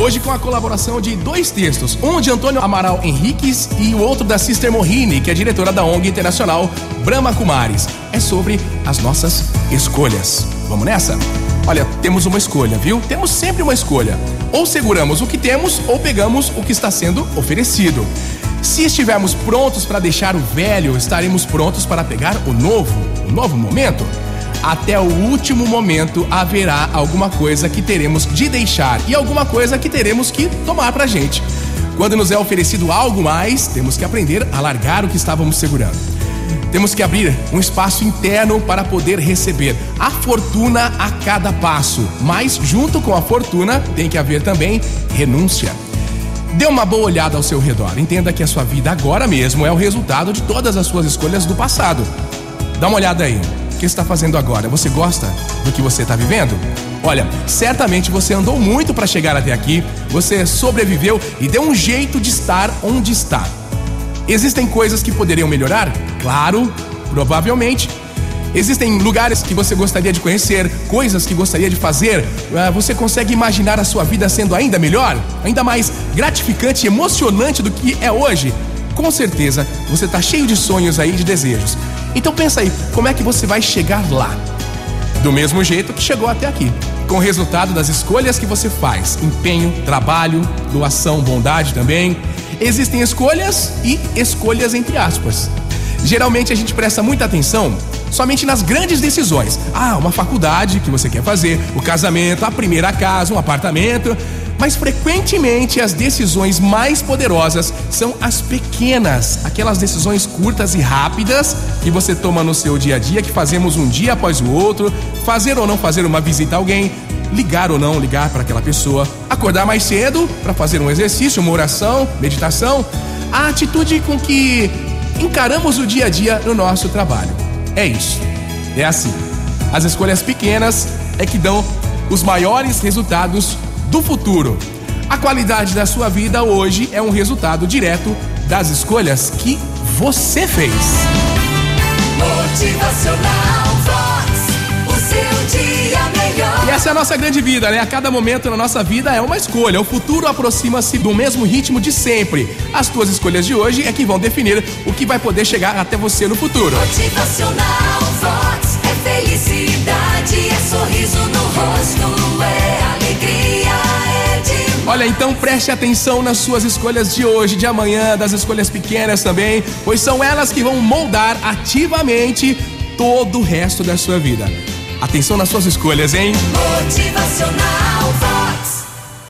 Hoje com a colaboração de dois textos, um de Antônio Amaral Henriques e o outro da Sister Mohini, que é diretora da ONG Internacional Brahma Kumaris. É sobre as nossas escolhas. Vamos nessa? Olha, temos uma escolha, viu? Temos sempre uma escolha. Ou seguramos o que temos ou pegamos o que está sendo oferecido. Se estivermos prontos para deixar o velho, estaremos prontos para pegar o novo, o novo momento. Até o último momento haverá alguma coisa que teremos de deixar e alguma coisa que teremos que tomar pra gente. Quando nos é oferecido algo mais, temos que aprender a largar o que estávamos segurando. Temos que abrir um espaço interno para poder receber a fortuna a cada passo, mas junto com a fortuna tem que haver também renúncia. Dê uma boa olhada ao seu redor. Entenda que a sua vida agora mesmo é o resultado de todas as suas escolhas do passado. Dá uma olhada aí. Que está fazendo agora? Você gosta do que você está vivendo? Olha, certamente você andou muito para chegar até aqui, você sobreviveu e deu um jeito de estar onde está. Existem coisas que poderiam melhorar? Claro, provavelmente. Existem lugares que você gostaria de conhecer, coisas que gostaria de fazer. Ah, Você consegue imaginar a sua vida sendo ainda melhor? Ainda mais gratificante e emocionante do que é hoje? Com certeza você está cheio de sonhos aí, de desejos. Então pensa aí, como é que você vai chegar lá? Do mesmo jeito que chegou até aqui, com o resultado das escolhas que você faz: empenho, trabalho, doação, bondade também. Existem escolhas e escolhas entre aspas. Geralmente a gente presta muita atenção somente nas grandes decisões. Ah, uma faculdade que você quer fazer, o casamento, a primeira casa, um apartamento. Mas frequentemente as decisões mais poderosas são as pequenas, aquelas decisões curtas e rápidas que você toma no seu dia a dia, que fazemos um dia após o outro, fazer ou não fazer uma visita a alguém, ligar ou não ligar para aquela pessoa, acordar mais cedo para fazer um exercício, uma oração, meditação, a atitude com que encaramos o dia a dia no nosso trabalho. É isso. É assim. As escolhas pequenas é que dão os maiores resultados do futuro. A qualidade da sua vida hoje é um resultado direto das escolhas que você fez. Motivacional Vox. O seu dia melhor. E essa é a nossa grande vida, né? A cada momento na nossa vida é uma escolha. O futuro aproxima-se do mesmo ritmo de sempre. As tuas escolhas de hoje é que vão definir o que vai poder chegar até você no futuro. Motivacional Vox. É felicidade, é sorriso no rosto, Olha, então preste atenção nas suas escolhas de hoje, de amanhã, das escolhas pequenas também, pois são elas que vão moldar ativamente todo o resto da sua vida. Atenção nas suas escolhas, hein? Motivacional